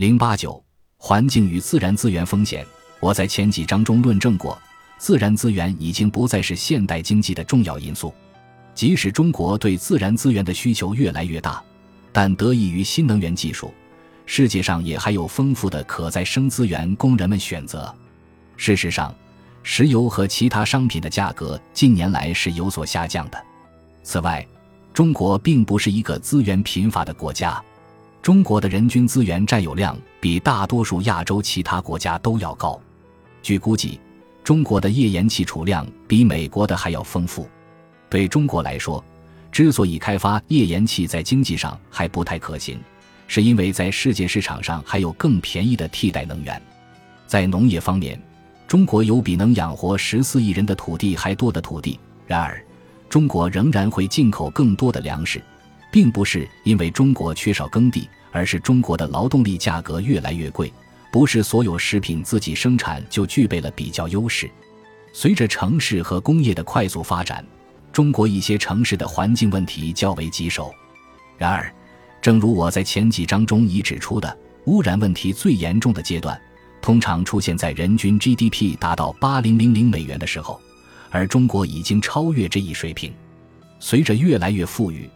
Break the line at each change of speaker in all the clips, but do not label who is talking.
零八九环境与自然资源风险，我在前几章中论证过，自然资源已经不再是现代经济的重要因素。即使中国对自然资源的需求越来越大，但得益于新能源技术，世界上也还有丰富的可再生资源供人们选择。事实上，石油和其他商品的价格近年来是有所下降的。此外，中国并不是一个资源贫乏的国家。中国的人均资源占有量比大多数亚洲其他国家都要高。据估计，中国的页岩气储量比美国的还要丰富。对中国来说，之所以开发页岩气在经济上还不太可行，是因为在世界市场上还有更便宜的替代能源。在农业方面，中国有比能养活十四亿人的土地还多的土地。然而，中国仍然会进口更多的粮食。并不是因为中国缺少耕地，而是中国的劳动力价格越来越贵。不是所有食品自己生产就具备了比较优势。随着城市和工业的快速发展，中国一些城市的环境问题较为棘手。然而，正如我在前几章中已指出的，污染问题最严重的阶段，通常出现在人均 GDP 达到八零零零美元的时候，而中国已经超越这一水平。随着越来越富裕。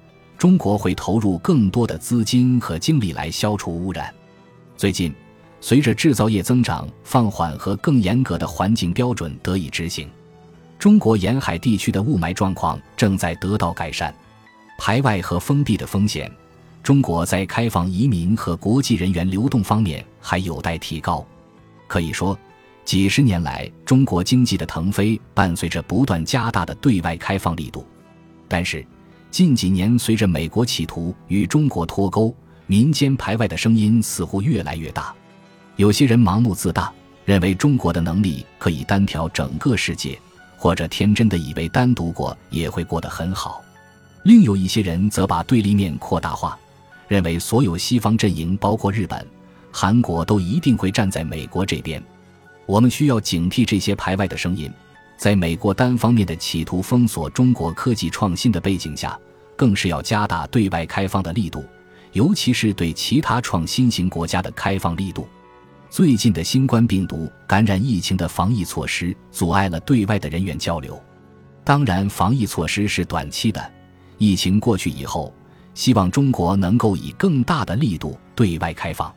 中国会投入更多的资金和精力来消除污染。最近，随着制造业增长放缓和更严格的环境标准得以执行，中国沿海地区的雾霾状况正在得到改善。排外和封闭的风险，中国在开放移民和国际人员流动方面还有待提高。可以说，几十年来中国经济的腾飞伴随着不断加大的对外开放力度。但是，近几年，随着美国企图与中国脱钩，民间排外的声音似乎越来越大。有些人盲目自大，认为中国的能力可以单挑整个世界，或者天真的以为单独过也会过得很好。另有一些人则把对立面扩大化，认为所有西方阵营，包括日本、韩国，都一定会站在美国这边。我们需要警惕这些排外的声音。在美国单方面的企图封锁中国科技创新的背景下，更是要加大对外开放的力度，尤其是对其他创新型国家的开放力度。最近的新冠病毒感染疫情的防疫措施阻碍了对外的人员交流。当然，防疫措施是短期的，疫情过去以后，希望中国能够以更大的力度对外开放。